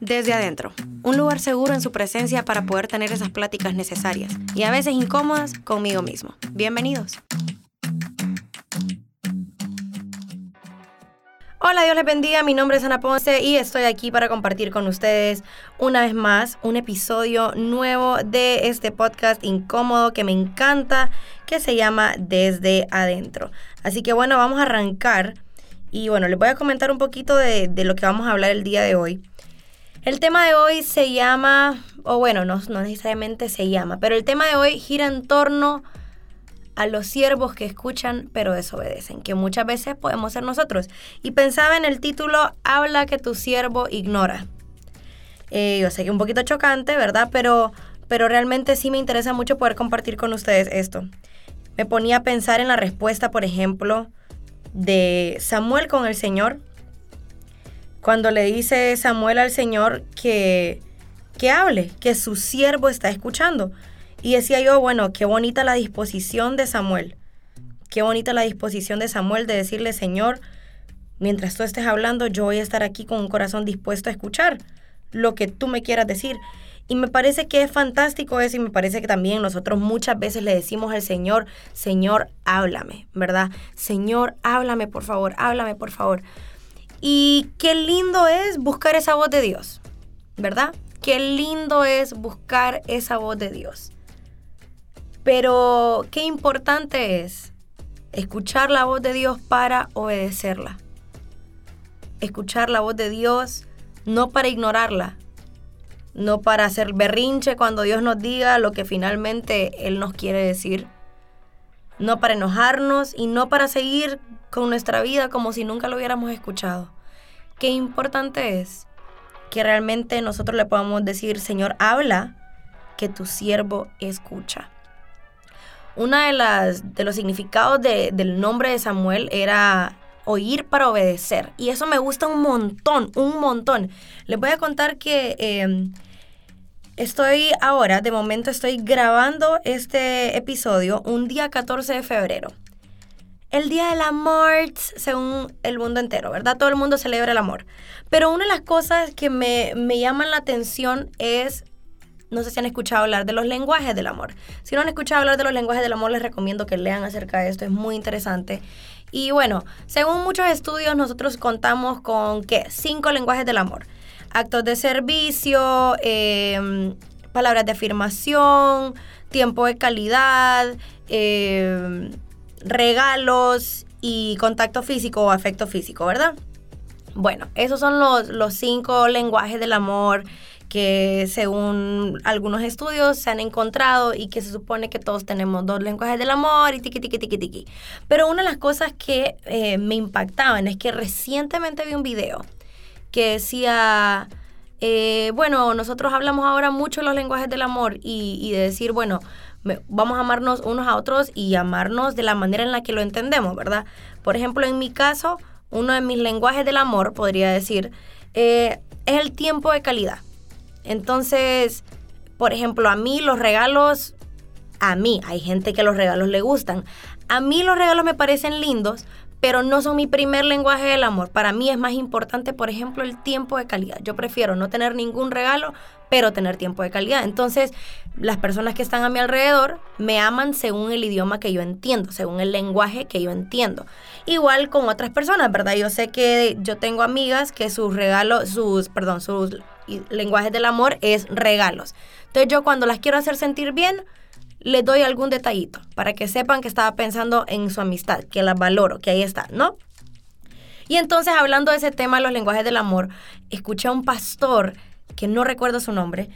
Desde adentro, un lugar seguro en su presencia para poder tener esas pláticas necesarias y a veces incómodas conmigo mismo. Bienvenidos. Hola, Dios les bendiga. Mi nombre es Ana Ponce y estoy aquí para compartir con ustedes una vez más un episodio nuevo de este podcast incómodo que me encanta, que se llama Desde Adentro. Así que bueno, vamos a arrancar y bueno, les voy a comentar un poquito de, de lo que vamos a hablar el día de hoy. El tema de hoy se llama, o bueno, no, no necesariamente se llama, pero el tema de hoy gira en torno a los siervos que escuchan pero desobedecen, que muchas veces podemos ser nosotros. Y pensaba en el título, habla que tu siervo ignora. Eh, yo sé que un poquito chocante, ¿verdad? Pero, pero realmente sí me interesa mucho poder compartir con ustedes esto. Me ponía a pensar en la respuesta, por ejemplo, de Samuel con el Señor cuando le dice Samuel al Señor que, que hable, que su siervo está escuchando. Y decía yo, bueno, qué bonita la disposición de Samuel. Qué bonita la disposición de Samuel de decirle, Señor, mientras tú estés hablando, yo voy a estar aquí con un corazón dispuesto a escuchar lo que tú me quieras decir. Y me parece que es fantástico eso y me parece que también nosotros muchas veces le decimos al Señor, Señor, háblame, ¿verdad? Señor, háblame, por favor, háblame, por favor. Y qué lindo es buscar esa voz de Dios, ¿verdad? Qué lindo es buscar esa voz de Dios. Pero qué importante es escuchar la voz de Dios para obedecerla. Escuchar la voz de Dios no para ignorarla, no para hacer berrinche cuando Dios nos diga lo que finalmente Él nos quiere decir, no para enojarnos y no para seguir con nuestra vida como si nunca lo hubiéramos escuchado. Qué importante es que realmente nosotros le podamos decir, Señor, habla, que tu siervo escucha. Una de las de los significados del nombre de Samuel era oír para obedecer. Y eso me gusta un montón, un montón. Les voy a contar que em, estoy ahora, de momento estoy grabando este episodio un día 14 de febrero el Día del Amor según el mundo entero, ¿verdad? Todo el mundo celebra el amor. Pero una de las cosas que me, me llaman la atención es, no sé si han escuchado hablar de los lenguajes del amor. Si no han escuchado hablar de los lenguajes del amor, les recomiendo que lean acerca de esto, es muy interesante. Y bueno, según muchos estudios, nosotros contamos con, ¿qué? Cinco lenguajes del amor. Actos de servicio, em, palabras de afirmación, tiempo de calidad, eh, regalos y contacto físico o afecto físico, ¿verdad? Bueno, esos son los, los cinco lenguajes del amor que según algunos estudios se han encontrado y que se supone que todos tenemos dos lenguajes del amor y tiqui, tiqui, tiqui, tiqui. Pero una de las cosas que eh, me impactaban es que recientemente vi un video que decía, eh, bueno, nosotros hablamos ahora mucho los lenguajes del amor y, de decir, bueno, vamos a amarnos unos a otros y amarnos de la manera en la que lo entendemos, ¿verdad? Por ejemplo, en mi caso, uno de mis lenguajes del amor, podría decir, eh, es el tiempo de calidad. Entonces, por ejemplo, a mí los regalos, a mí, hay gente que los regalos le gustan. A mí los regalos me parecen lindos, pero no son mi primer lenguaje del amor. Para mí es más importante, por ejemplo, el tiempo de calidad. Yo prefiero no tener ningún regalo, pero tener tiempo de calidad. Entonces, las personas que están a mi alrededor me aman según el idioma que yo entiendo, según el lenguaje que yo entiendo. Igual con otras personas, ¿verdad? Yo sé que yo tengo amigas que sus regalos, sus, perdón, sus lenguajes del amor es regalos. Entonces, yo cuando las quiero hacer sentir bien, les doy algún detallito para que sepan que estaba pensando en su amistad, que la valoro, que ahí está, ¿no? Y entonces, hablando de ese tema, los lenguajes del amor, escuché a un pastor, que no recuerdo su nombre,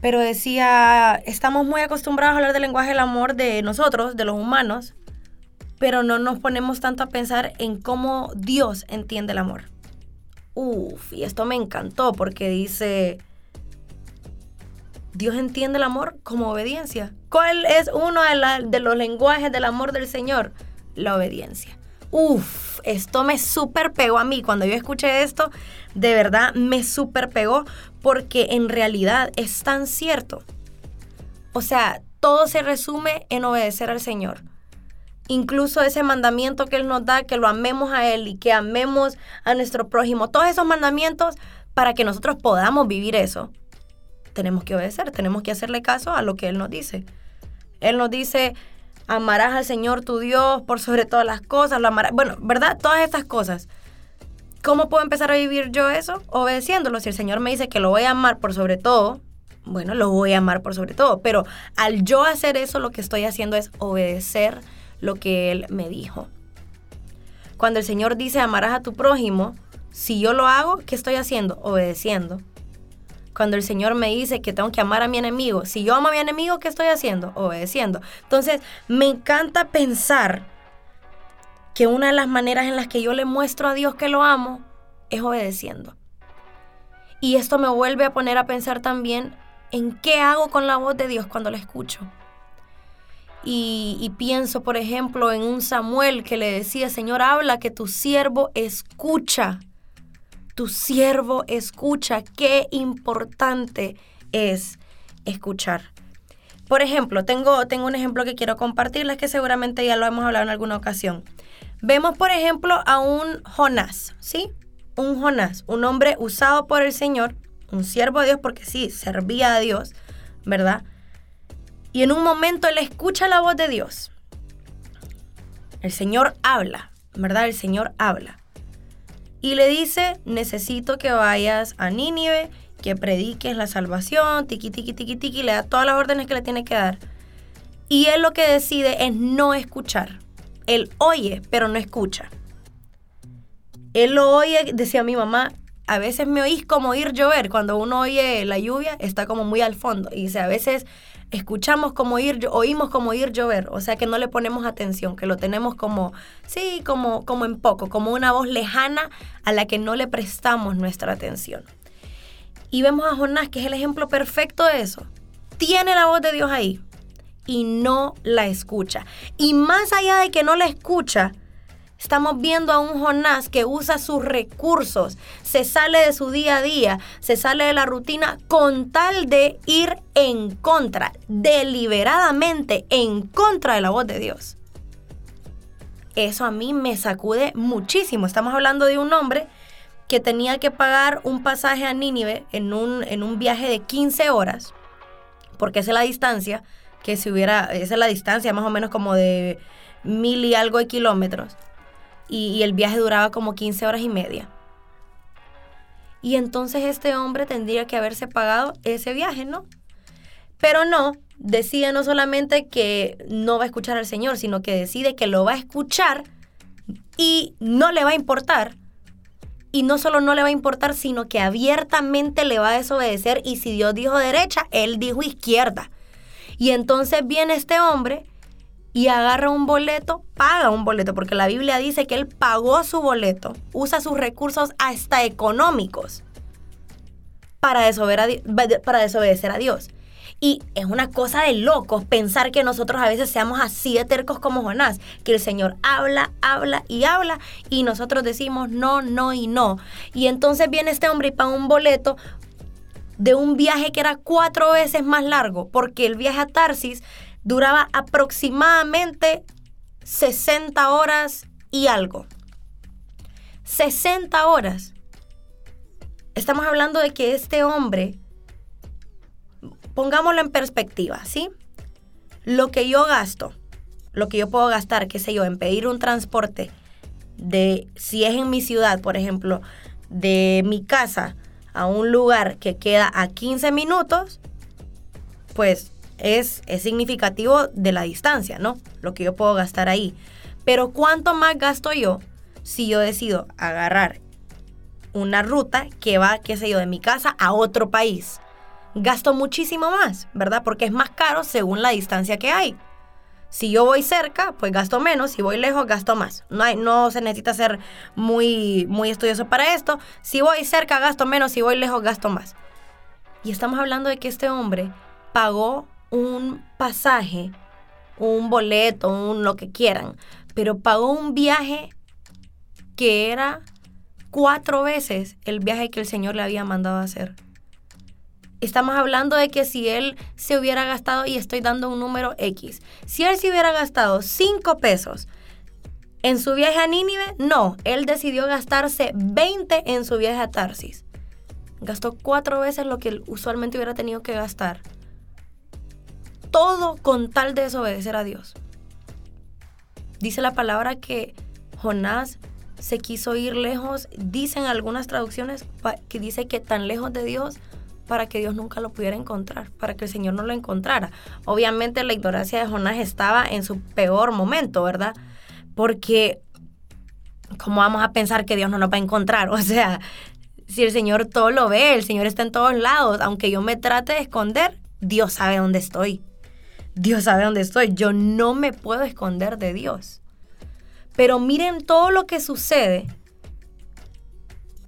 pero decía, estamos muy acostumbrados a hablar del lenguaje del amor de nosotros, de los humanos, pero no nos ponemos tanto a pensar en cómo Dios entiende el amor. Uf, y esto me encantó porque dice, Dios entiende el amor como obediencia. ¿Cuál es uno de, los lenguajes del amor del Señor? La obediencia. Uf, esto me super pegó a mí. Cuando yo escuché esto, de verdad me super pegó porque en realidad es tan cierto. O sea, todo se resume en obedecer al Señor. Incluso ese mandamiento que Él nos da, que lo amemos a Él y que amemos a nuestro prójimo. Todos esos mandamientos para que nosotros podamos vivir eso, tenemos que obedecer, tenemos que hacerle caso a lo que Él nos dice. Él nos dice, amarás al Señor tu Dios por sobre todas las cosas, lo amarás, bueno, ¿verdad? Todas estas cosas. ¿Cómo puedo empezar a vivir yo eso? Obedeciéndolo. Si el Señor me dice que lo voy a amar por sobre todo, bueno, lo voy a amar por sobre todo. Pero al yo hacer eso, lo que estoy haciendo es obedecer lo que Él me dijo. Cuando el Señor dice amarás a tu prójimo, si yo lo hago, ¿qué estoy haciendo? Obedeciendo. Cuando el Señor me dice que tengo que amar a mi enemigo, si yo amo a mi enemigo, ¿qué estoy haciendo? Obedeciendo. Entonces, me encanta pensar que una de las maneras en las que yo le muestro a Dios que lo amo es obedeciendo. Y esto me vuelve a poner a pensar también en qué hago con la voz de Dios cuando la escucho. Y, y, pienso, por ejemplo, en un Samuel que le decía, Señor, habla que tu siervo escucha tu siervo escucha. Qué importante es escuchar. Por ejemplo, tengo, tengo un ejemplo que quiero compartirles que seguramente ya lo hemos hablado en alguna ocasión. Vemos, por ejemplo, a un Jonás, ¿sí? Un Jonás, un hombre usado por el Señor, un siervo de Dios, porque sí, servía a Dios, ¿verdad? Y en un momento él escucha la voz de Dios. El Señor habla, ¿verdad? El Señor habla y le dice, necesito que vayas a Nínive, que prediques la salvación, tiqui, tiqui, tiqui, tiqui, le da todas las órdenes que le tiene que dar. Y él lo que decide es no escuchar. Él oye, pero no escucha. Él lo oye, decía mi mamá, a veces me oís como oír llover. Cuando uno oye la lluvia, está como muy al fondo. Y dice, a veces escuchamos como ir, oímos como ir llover, o sea que no le ponemos atención, que lo tenemos como, sí, como, como en poco, como una voz lejana a la que no le prestamos nuestra atención. Y vemos a Jonás, que es el ejemplo perfecto de eso. Tiene la voz de Dios ahí y no la escucha. Y más allá de que no la escucha, Estamos viendo a un Jonás que usa sus recursos, se sale de su día a día, se sale de la rutina con tal de ir en contra, deliberadamente en contra de la voz de Dios. Eso a mí me sacude muchísimo. Estamos hablando de un hombre que tenía que pagar un pasaje a Nínive en un, en un viaje de 15 horas, porque esa es la distancia, que si hubiera, esa es la distancia más o menos como de mil y algo de kilómetros y, el viaje duraba como 15 horas y media. Y entonces este hombre tendría que haberse pagado ese viaje, ¿no? Pero no, decide no solamente que no va a escuchar al Señor, sino que decide que lo va a escuchar y no le va a importar. Y no solo no le va a importar, sino que abiertamente le va a desobedecer. Y si Dios dijo derecha, él dijo izquierda. Y entonces viene este hombre y agarra un boleto, paga un boleto, porque la Biblia dice que él pagó su boleto, usa sus recursos hasta económicos para, para desobedecer a Dios. Y es una cosa de locos pensar que nosotros a veces seamos así de tercos como Jonás, que el Señor habla, habla y habla y nosotros decimos no, no y no. Y entonces viene este hombre y paga un boleto de un viaje que era cuatro veces más largo, porque el viaje a Tarsis duraba aproximadamente 60 horas y algo. 60 horas. Estamos hablando de que este hombre, pongámoslo en perspectiva, ¿sí? Lo que yo gasto, lo que yo puedo gastar, qué sé yo, en pedir un transporte de, si es en mi ciudad, por ejemplo, de mi casa a un lugar que queda a 15 minutos, pues es, significativo de la distancia, ¿no? Lo que yo puedo gastar ahí. Pero ¿cuánto más gasto yo si yo decido agarrar una ruta que va, qué sé yo, de mi casa a otro país? Gasto muchísimo más, ¿verdad? Porque es más caro según la distancia que hay. Si yo voy cerca, pues gasto menos. Si voy lejos, gasto más. No, hay, no se necesita ser muy, muy estudioso para esto. Si voy cerca, gasto menos. Si voy lejos, gasto más. Y estamos hablando de que este hombre pagó un pasaje, un boleto, un lo que quieran, pero pagó un viaje que era cuatro veces el viaje que el Señor le había mandado hacer. Estamos hablando de que si él se hubiera gastado, y estoy dando un número X, si él se hubiera gastado cinco pesos en su viaje a Nínive, no, él decidió gastarse 20 en su viaje a Tarsis. Gastó cuatro veces lo que usualmente hubiera tenido que gastar. Todo con tal de desobedecer a Dios. Dice la palabra que Jonás se quiso ir lejos. Dicen algunas traducciones que dice que tan lejos de Dios para que Dios nunca lo pudiera encontrar, para que el Señor no lo encontrara. Obviamente la ignorancia de Jonás estaba en su peor momento, ¿verdad? Porque, ¿cómo vamos a pensar que Dios no nos va a encontrar? O sea, si el Señor todo lo ve, el Señor está en todos lados, aunque yo me trate de esconder, Dios sabe dónde estoy. Dios sabe dónde estoy. Yo no me puedo esconder de Dios. Pero miren todo lo que sucede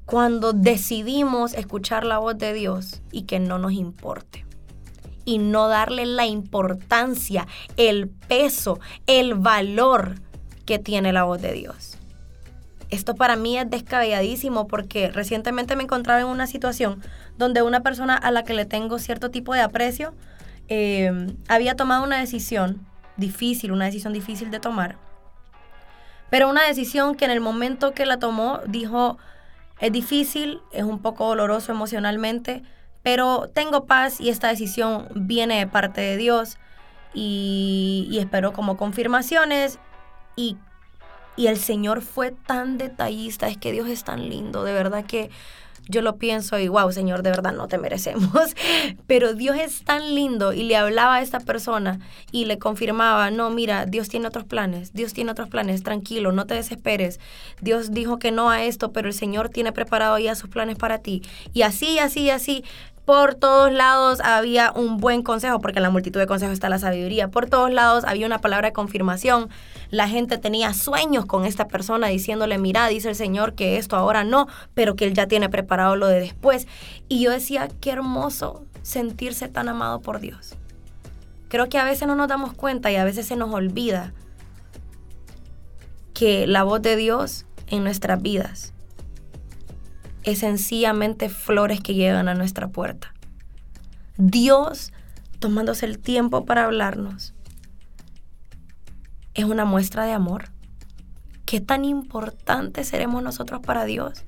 cuando decidimos escuchar la voz de Dios y que no nos importe. Y no darle la importancia, el peso, el valor que tiene la voz de Dios. Esto para mí es descabelladísimo porque recientemente me encontraba en una situación donde una persona a la que le tengo cierto tipo de aprecio eh, había tomado una decisión difícil, una decisión difícil de tomar. Pero una decisión que en el momento que la tomó dijo, es difícil, es un poco doloroso emocionalmente, pero tengo paz y esta decisión viene de parte de Dios y, y espero como confirmaciones y, y el Señor fue tan detallista, es que Dios es tan lindo, de verdad que yo lo pienso y wow, Señor, de verdad no te merecemos. Pero Dios es tan lindo y le hablaba a esta persona y le confirmaba, no, mira, Dios tiene otros planes, Dios tiene otros planes, tranquilo, no te desesperes. Dios dijo que no a esto, pero el Señor tiene preparado ya sus planes para ti. Y así, así, así, por todos lados había un buen consejo, porque en la multitud de consejos está la sabiduría. Por todos lados había una palabra de confirmación. La gente tenía sueños con esta persona diciéndole, mira, dice el Señor que esto ahora no, pero que Él ya tiene preparado lo de después. Y yo decía, qué hermoso sentirse tan amado por Dios. Creo que a veces no nos damos cuenta y a veces se nos olvida que la voz de Dios en nuestras vidas es sencillamente flores que llegan a nuestra puerta. Dios tomándose el tiempo para hablarnos es una muestra de amor. ¿Qué tan importante seremos nosotros para Dios?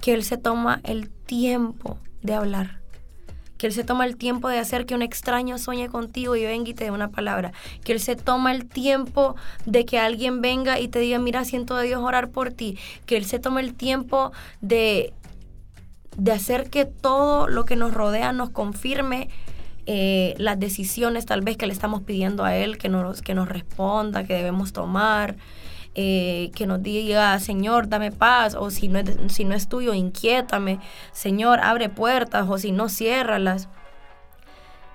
Que Él se toma el tiempo de hablar. Que Él se toma el tiempo de hacer que un extraño sueñe contigo y venga y te dé una palabra. Que Él se toma el tiempo de que alguien venga y te diga, mira, siento de Dios orar por ti. Que Él se toma el tiempo de, de hacer que todo lo que nos rodea nos confirme eh, las decisiones tal vez que le estamos pidiendo a Él, que nos, que nos responda, que debemos tomar. Eh, que nos diga, Señor, dame paz, o si no, es, si no es tuyo, inquiétame, Señor, abre puertas, o si no, ciérralas.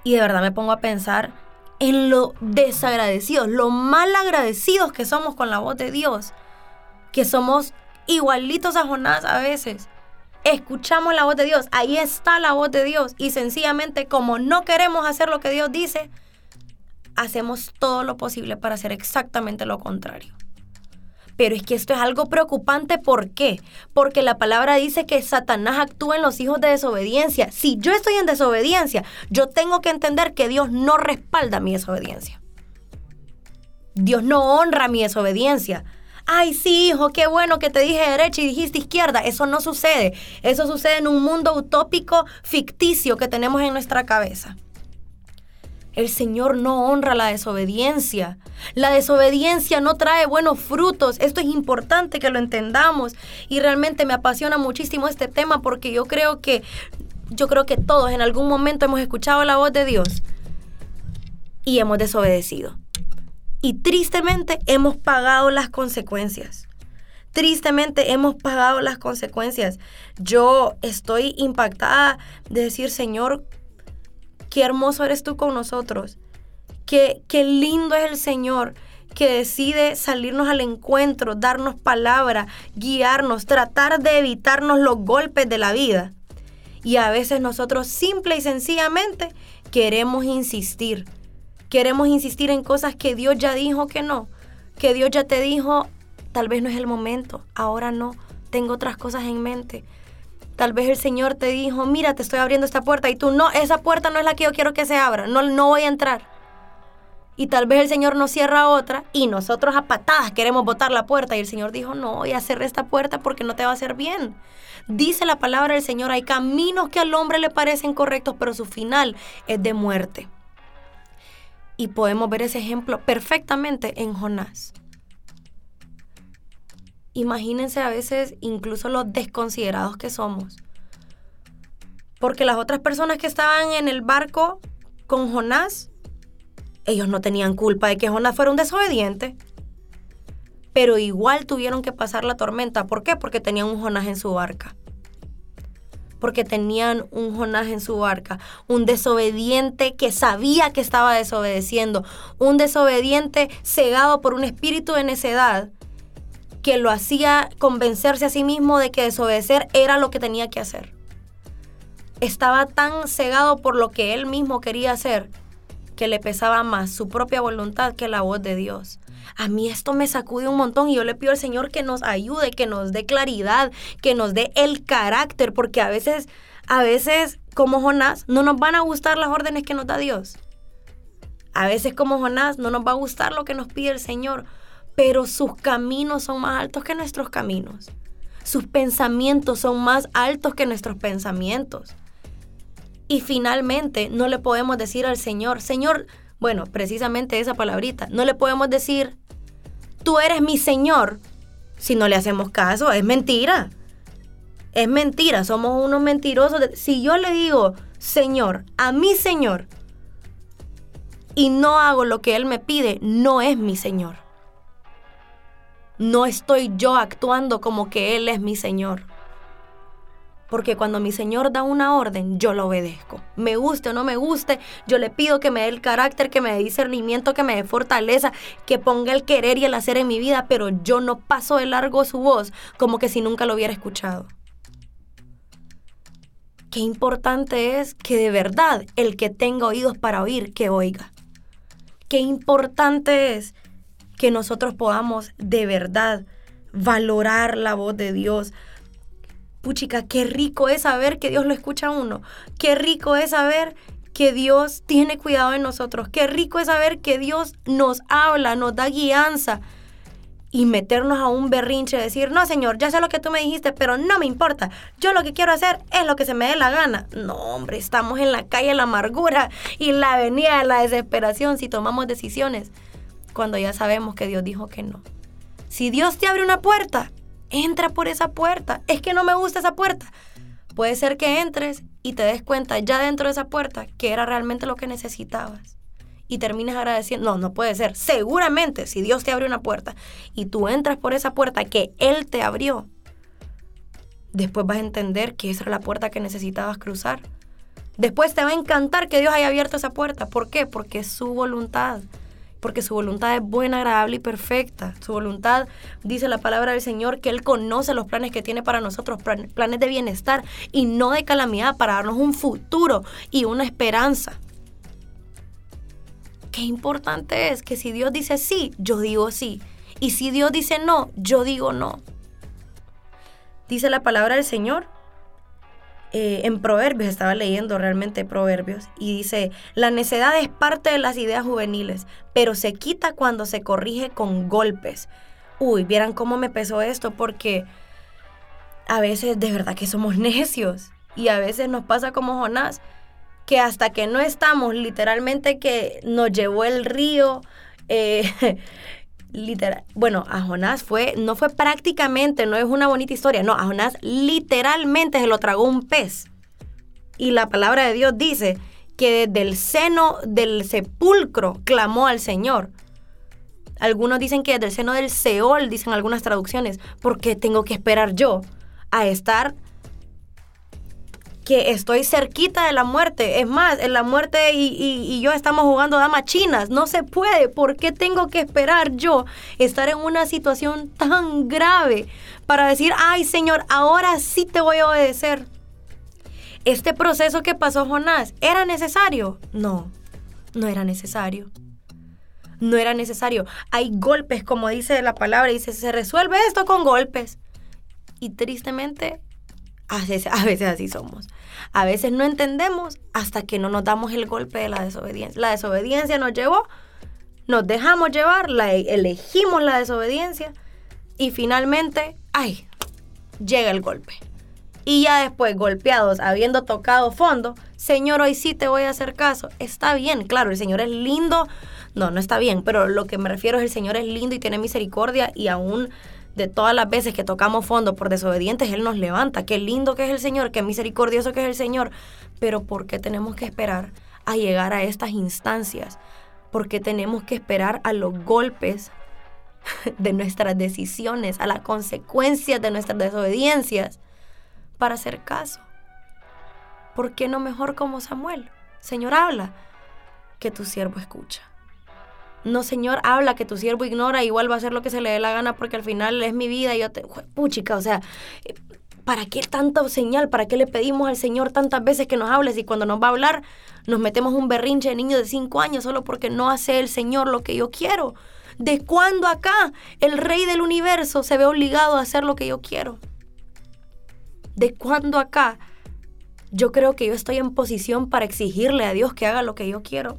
Y de verdad me pongo a pensar en lo desagradecidos, lo mal agradecidos que somos con la voz de Dios, que somos igualitos a Jonás a veces. Escuchamos la voz de Dios, ahí está la voz de Dios, y sencillamente como no queremos hacer lo que Dios dice, hacemos todo lo posible para hacer exactamente lo contrario. Pero es que esto es algo preocupante, ¿por qué? Porque la palabra dice que Satanás actúa en los hijos de desobediencia. Si yo estoy en desobediencia, yo tengo que entender que Dios no respalda mi desobediencia. Dios no honra mi desobediencia. Ay, sí, hijo, qué bueno que te dije derecha y dijiste izquierda. Eso no sucede. Eso sucede en un mundo utópico, ficticio que tenemos en nuestra cabeza. El Señor no honra la desobediencia. La desobediencia no trae buenos frutos. Esto es importante que lo entendamos. Y realmente me apasiona muchísimo este tema porque yo creo que yo creo que todos en algún momento hemos escuchado la voz de Dios y hemos desobedecido. Y tristemente hemos pagado las consecuencias. Tristemente hemos pagado las consecuencias. Yo estoy impactada de decir, Señor, qué hermoso eres tú con nosotros. Qué, qué lindo es el Señor que decide salirnos al encuentro, darnos palabra, guiarnos, tratar de evitarnos los golpes de la vida. Y a veces nosotros simple y sencillamente queremos insistir. Queremos insistir en cosas que Dios ya dijo que no. Que Dios ya te dijo, tal vez no es el momento, ahora no, tengo otras cosas en mente. Tal vez el Señor te dijo, mira, te estoy abriendo esta puerta y tú no, esa puerta no es la que yo quiero que se abra, no, no voy a entrar. Y tal vez el Señor nos cierra otra y nosotros a patadas queremos botar la puerta. Y el Señor dijo, no, ya cerré esta puerta porque no te va a hacer bien. Dice la palabra del Señor, hay caminos que al hombre le parecen correctos, pero su final es de muerte. Y podemos ver ese ejemplo perfectamente en Jonás. Imagínense a veces incluso los desconsiderados que somos. Porque las otras personas que estaban en el barco con Jonás ellos no tenían culpa de que Jonás fuera un desobediente. Pero igual tuvieron que pasar la tormenta. ¿Por qué? Porque tenían un Jonás en su barca. Porque tenían un Jonás en su barca. Un desobediente que sabía que estaba desobedeciendo. Un desobediente cegado por un espíritu de necedad que lo hacía convencerse a sí mismo de que desobedecer era lo que tenía que hacer. Estaba tan cegado por lo que él mismo quería hacer que le pesaba más su propia voluntad que la voz de Dios. A mí esto me sacude un montón y yo le pido al Señor que nos ayude, que nos dé claridad, que nos dé el carácter, porque a veces, a veces como Jonás, no nos van a gustar las órdenes que nos da Dios. A veces como Jonás no nos va a gustar lo que nos pide el Señor, pero sus caminos son más altos que nuestros caminos. Sus pensamientos son más altos que nuestros pensamientos. Y finalmente no le podemos decir al Señor, Señor, bueno, precisamente esa palabrita, no le podemos decir, tú eres mi Señor, si no le hacemos caso, es mentira. Es mentira, somos unos mentirosos. Si yo le digo, Señor, a mi Señor, y no hago lo que Él me pide, no es mi Señor. No estoy yo actuando como que Él es mi Señor. Porque cuando mi Señor da una orden, yo lo obedezco. Me guste o no me guste, yo le pido que me dé el carácter, que me dé discernimiento, que me dé fortaleza, que ponga el querer y el hacer en mi vida, pero yo no paso de largo su voz como que si nunca lo hubiera escuchado. Qué importante es que de verdad el que tenga oídos para oír, que oiga. Qué importante es que nosotros podamos de verdad valorar la voz de Dios, puchica, qué rico es saber que Dios lo escucha a uno. Qué rico es saber que Dios tiene cuidado de nosotros. Qué rico es saber que Dios nos habla, nos da guianza. Y meternos a un berrinche, decir, no, Señor, ya sé lo que tú me dijiste, pero no me importa. Yo lo que quiero hacer es lo que se me dé la gana. No, hombre, estamos en la calle de la amargura y la avenida de la desesperación si tomamos decisiones cuando ya sabemos que Dios dijo que no. Si Dios te abre una puerta, entra por esa puerta. Es que no me gusta esa puerta. Puede ser que entres y te des cuenta ya dentro de esa puerta que era realmente lo que necesitabas. Y termines agradeciendo. No, no puede ser. Seguramente, si Dios te abrió una puerta y tú entras por esa puerta que Él te abrió, después vas a entender que esa era la puerta que necesitabas cruzar. Después te va a encantar que Dios haya abierto esa puerta. ¿Por qué? Porque es su voluntad porque su voluntad es buena, agradable y perfecta. Su voluntad, dice la palabra del Señor, que Él conoce los planes que tiene para nosotros, planes de bienestar y no de calamidad, para darnos un futuro y una esperanza. Qué importante es que si Dios dice sí, yo digo sí. Y si Dios dice no, yo digo no. Dice la palabra del Señor eh, en Proverbios, estaba leyendo realmente Proverbios, y dice, la necedad es parte de las ideas juveniles, pero se quita cuando se corrige con golpes. Uy, vieran cómo me pesó esto, porque a veces de verdad que somos necios, y a veces nos pasa como Jonás, que hasta que no estamos literalmente que nos llevó el río, eh, literal, bueno, a Jonás fue, no fue prácticamente, no es una bonita historia, no, a Jonás literalmente se lo tragó un pez. Y la palabra de Dios dice que desde el seno del sepulcro clamó al Señor. Algunos dicen que desde el seno del Seol, dicen algunas traducciones, porque tengo que esperar yo a estar que estoy cerquita de la muerte. Es más, en la muerte y, yo estamos jugando damas chinas. No se puede. ¿Por qué tengo que esperar yo estar en una situación tan grave para decir, ay Señor, ahora sí te voy a obedecer? Este proceso que pasó Jonás, ¿era necesario? No, no era necesario. No era necesario. Hay golpes, como dice la palabra, dice, se resuelve esto con golpes. Y tristemente a veces, así somos. A veces no entendemos hasta que no nos damos el golpe de la desobediencia. La desobediencia nos llevó nos dejamos llevar, la, e, elegimos la desobediencia y finalmente, ay, llega el golpe. Y ya después, golpeados, habiendo tocado fondo, Señor, hoy sí te voy a hacer caso. Está bien, claro, el Señor es lindo. No, no está bien, pero lo que me refiero es el Señor es lindo y tiene misericordia y aún de todas las veces que tocamos fondo por desobedientes, Él nos levanta. Qué lindo que es el Señor, qué misericordioso que es el Señor. Pero ¿por qué tenemos que esperar a llegar a estas instancias? ¿Por qué tenemos que esperar a los golpes de nuestras decisiones, a las consecuencias de nuestras desobediencias para hacer caso? ¿Por qué no mejor como Samuel? Señor, habla, que tu siervo escucha. No, Señor, habla que tu siervo ignora, igual va a hacer lo que se le dé la gana porque al final es mi vida y yo te... Puchica, o sea, ¿para qué tanta señal? ¿Para qué le pedimos al Señor tantas veces que nos hables y cuando nos va a hablar nos metemos un berrinche de niño de cinco años solo porque no hace el Señor lo que yo quiero? ¿De cuándo acá el Rey del Universo se ve obligado a hacer lo que yo quiero? ¿De cuándo acá yo creo que yo estoy en posición para exigirle a Dios que haga lo que yo quiero?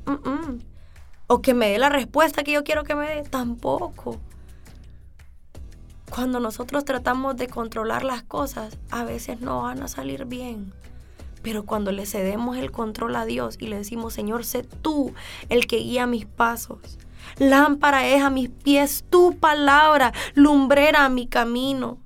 O que me dé la respuesta que yo quiero que me dé, tampoco. Cuando nosotros tratamos de controlar las cosas, a veces no van a salir bien. Pero cuando le cedemos el control a Dios y le decimos, Señor, sé tú el que guía mis pasos. Lámpara es a mis pies tu palabra, lumbrera a mi camino.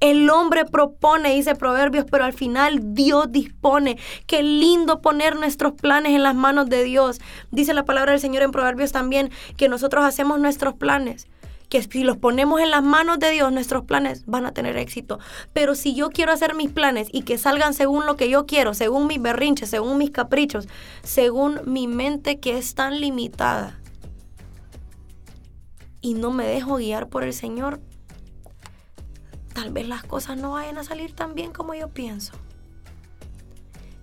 El hombre propone, dice Proverbios, pero al final Dios dispone. Qué lindo poner nuestros planes en las manos de Dios. Dice la palabra del Señor en Proverbios también que nosotros hacemos nuestros planes que si los ponemos en las manos de Dios, nuestros planes van a tener éxito. Pero si yo quiero hacer mis planes y que salgan según lo que yo quiero, según mis berrinches, según mis caprichos, según mi mente que es tan limitada, y no me dejo guiar por el Señor, tal vez las cosas no vayan a salir tan bien como yo pienso.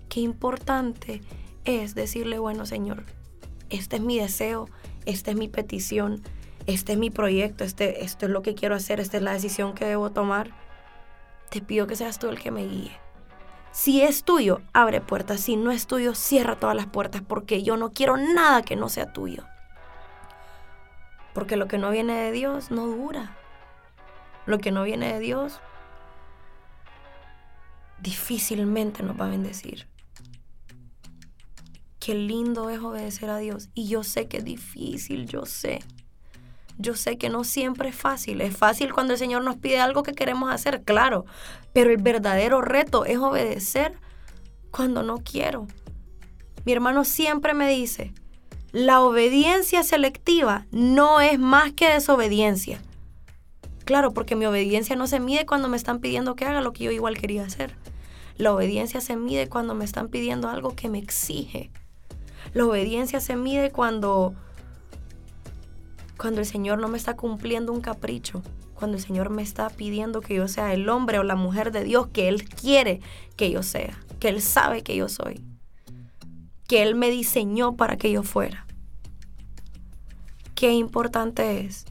Qué importante es decirle, bueno Señor, este es mi deseo, esta es mi petición, este es mi proyecto, este, esto es lo que quiero hacer, esta es la decisión que debo tomar. Te pido que seas tú el que me guíe. Si es tuyo, abre puertas. Si no es tuyo, cierra todas las puertas porque yo no quiero nada que no sea tuyo. Porque lo que no viene de Dios no dura lo que no viene de Dios, difícilmente nos va a bendecir. Qué lindo es obedecer a Dios. Y yo sé que es difícil, yo sé. Yo sé que no siempre es fácil. Es fácil cuando el Señor nos pide algo que queremos hacer, claro. Pero el verdadero reto es obedecer cuando no quiero. Mi hermano siempre me dice, la obediencia selectiva no es más que desobediencia. Claro, porque mi obediencia no se mide cuando me están pidiendo que haga lo que yo igual quería hacer. La obediencia se mide cuando me están pidiendo algo que me exige. La obediencia se mide cuando cuando el Señor no me está cumpliendo un capricho, cuando el Señor me está pidiendo que yo sea el hombre o la mujer de Dios que Él quiere que yo sea, que Él sabe que yo soy, que Él me diseñó para que yo fuera. Qué importante es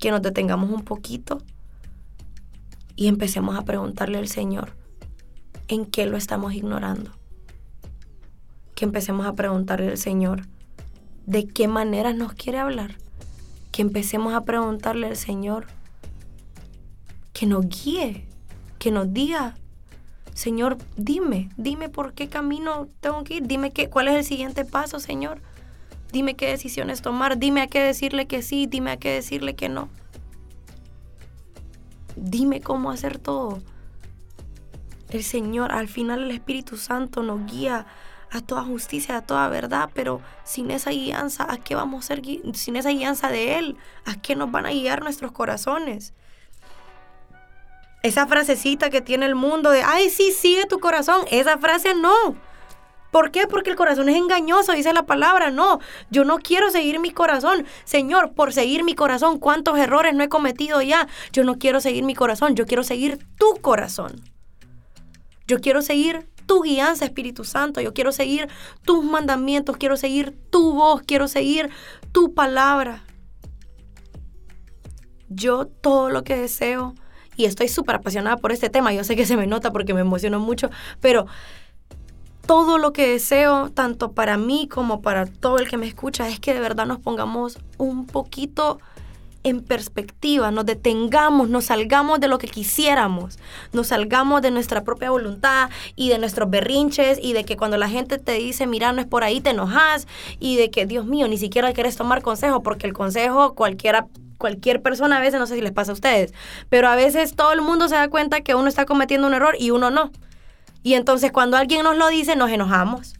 que nos detengamos un poquito y empecemos a preguntarle al Señor en qué lo estamos ignorando. Que empecemos a preguntarle al Señor de qué manera nos quiere hablar. Que empecemos a preguntarle al Señor que nos guíe, que nos diga, Señor, dime, dime por qué camino tengo que ir, dime qué, cuál es el siguiente paso, Señor. Dime qué decisiones tomar, dime a qué decirle que sí, dime a qué decirle que no. Dime cómo hacer todo. El Señor, al final el Espíritu Santo nos guía a toda justicia, a toda verdad, pero sin esa guianza, ¿a qué vamos a ser? Sin esa guianza de Él, ¿a qué nos van a guiar nuestros corazones? Esa frasecita que tiene el mundo de, ay, sí, sigue tu corazón, esa frase no. ¿Por qué? Porque el corazón es engañoso, dice la palabra. No, yo no quiero seguir mi corazón. Señor, por seguir mi corazón, ¿cuántos errores no he cometido ya? Yo no quiero seguir mi corazón, yo quiero seguir tu corazón. Yo quiero seguir tu guianza, Espíritu Santo. Yo quiero seguir tus mandamientos, quiero seguir tu voz, quiero seguir tu palabra. Yo todo lo que deseo, y estoy súper apasionada por este tema, yo sé que se me nota porque me emociono mucho, pero todo lo que deseo, tanto para mí como para todo el que me escucha, es que de verdad nos pongamos un poquito en perspectiva, nos detengamos, nos salgamos de lo que quisiéramos, nos salgamos de nuestra propia voluntad y de nuestros berrinches y de que cuando la gente te dice, mira, no es por ahí, te enojas y de que, Dios mío, ni siquiera quieres tomar consejo porque el consejo cualquiera cualquier persona a veces, no sé si les pasa a ustedes, pero a veces todo el mundo se da cuenta que uno está cometiendo un error y uno no. Y entonces cuando alguien nos lo dice, nos enojamos.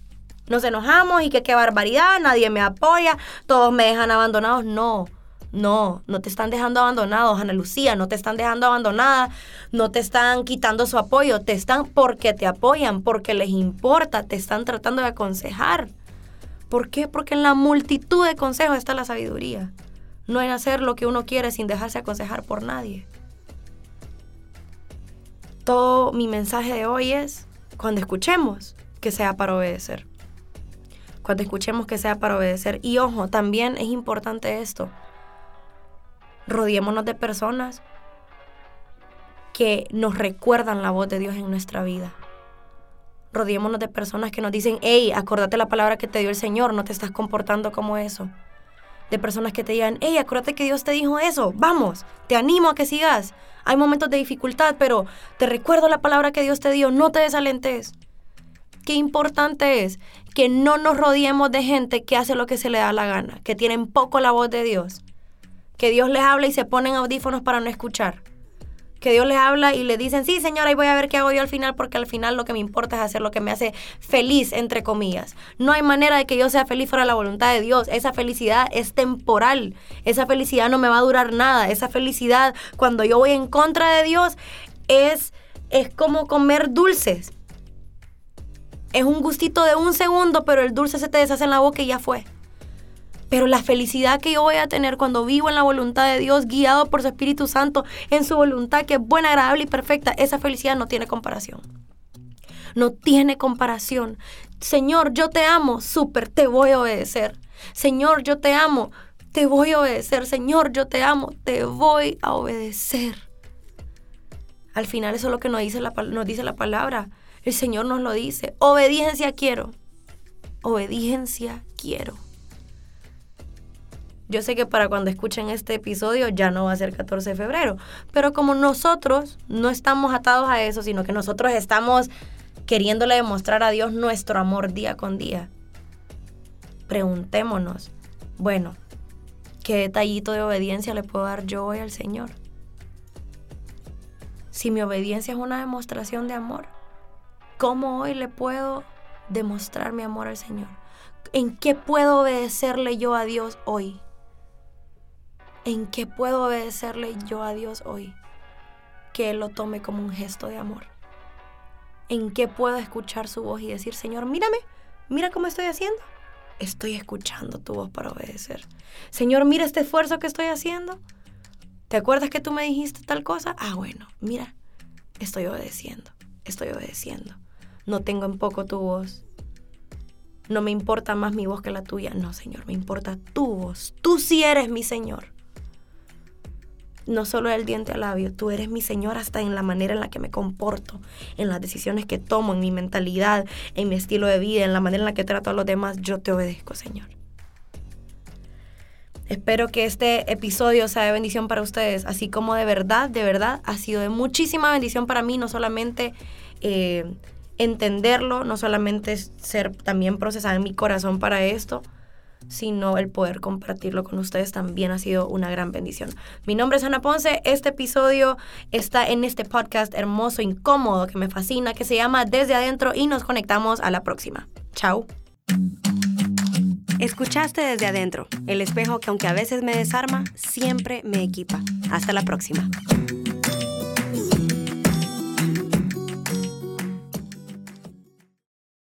Nos enojamos y que qué barbaridad, nadie me apoya, todos me dejan abandonados. No, no, no te están dejando abandonados, Ana Lucía, no te están dejando abandonada, no te están quitando su apoyo, te están porque te apoyan, porque les importa, te están tratando de aconsejar. ¿Por qué? Porque en la multitud de consejos está la sabiduría. No en hacer lo que uno quiere sin dejarse aconsejar por nadie. Todo mi mensaje de hoy es, cuando escuchemos, que sea para obedecer. Cuando escuchemos que sea para obedecer. Y ojo, también es importante esto Rodiémonos de personas que nos recuerdan la voz de Dios en nuestra vida. Rodiémonos de personas que nos dicen, hey, acordate la palabra que te dio el Señor, no te estás comportando como eso. De personas que te digan, hey, acuérdate que Dios te dijo eso, vamos, te animo a que sigas. Hay momentos de dificultad, pero te recuerdo la palabra que Dios te dio, no te desalentes. Qué importante es que no nos rodeemos de gente que hace lo que se le da la gana, que tienen poco la voz de Dios que Dios les habla y se ponen audífonos para no escuchar. Que Dios les habla y le dicen, sí, señora, y voy a ver qué hago yo al final, porque al final lo que me importa es hacer lo que me hace feliz, entre comillas. No hay manera de que yo sea feliz fuera de la voluntad de Dios. Esa felicidad es temporal. Esa felicidad no me va a durar nada. Esa felicidad, cuando yo voy en contra de Dios, es, es como comer dulces. Es un gustito de un segundo, pero el dulce se te deshace en la boca y ya fue. Pero la felicidad que yo voy a tener cuando vivo en la voluntad de Dios, guiado por su Espíritu Santo, en su voluntad que es buena, agradable y perfecta, esa felicidad no tiene comparación. No tiene comparación. Señor, yo te amo, súper, te voy a obedecer. Señor, yo te amo, te voy a obedecer. Señor, yo te amo, te voy a obedecer. Al final eso es lo que nos dice la, nos dice la palabra. El Señor nos lo dice. Obediencia quiero. Obediencia quiero. Yo sé que para cuando escuchen este episodio ya no va a ser 14 de febrero, pero como nosotros no estamos atados a eso, sino que nosotros estamos queriéndole demostrar a Dios nuestro amor día con día, preguntémonos, bueno, ¿qué detallito de obediencia le puedo dar yo hoy al Señor? Si mi obediencia es una demostración de amor, ¿cómo hoy le puedo demostrar mi amor al Señor? ¿En qué puedo obedecerle yo a Dios hoy? ¿En qué puedo obedecerle yo a Dios hoy? Que Él lo tome como un gesto de amor. ¿En qué puedo escuchar su voz y decir, Señor, mírame, mira cómo estoy haciendo? Estoy escuchando tu voz para obedecer. Señor, mira este esfuerzo que estoy haciendo. ¿Te acuerdas que tú me dijiste tal cosa? Ah, bueno, mira, estoy obedeciendo, estoy obedeciendo. No tengo en poco tu voz. No me importa más mi voz que la tuya. No, Señor, me importa tu voz. Tú sí eres mi Señor no solo el diente al labio, tú eres mi Señor hasta en la manera en la que me comporto, en las decisiones que tomo, en mi mentalidad, en mi estilo de vida, en la manera en la que trato a los demás, yo te obedezco, Señor. Espero que este episodio sea de bendición para ustedes, así como de verdad, de verdad, ha sido de muchísima bendición para mí, no solamente eh, entenderlo, no solamente ser también procesada en mi corazón para esto, sino el poder compartirlo con ustedes también ha sido una gran bendición. Mi nombre es Ana Ponce, este episodio está en este podcast hermoso, incómodo, que me fascina, que se llama Desde Adentro y nos conectamos a la próxima. Chao. Escuchaste desde adentro, el espejo que aunque a veces me desarma, siempre me equipa. Hasta la próxima.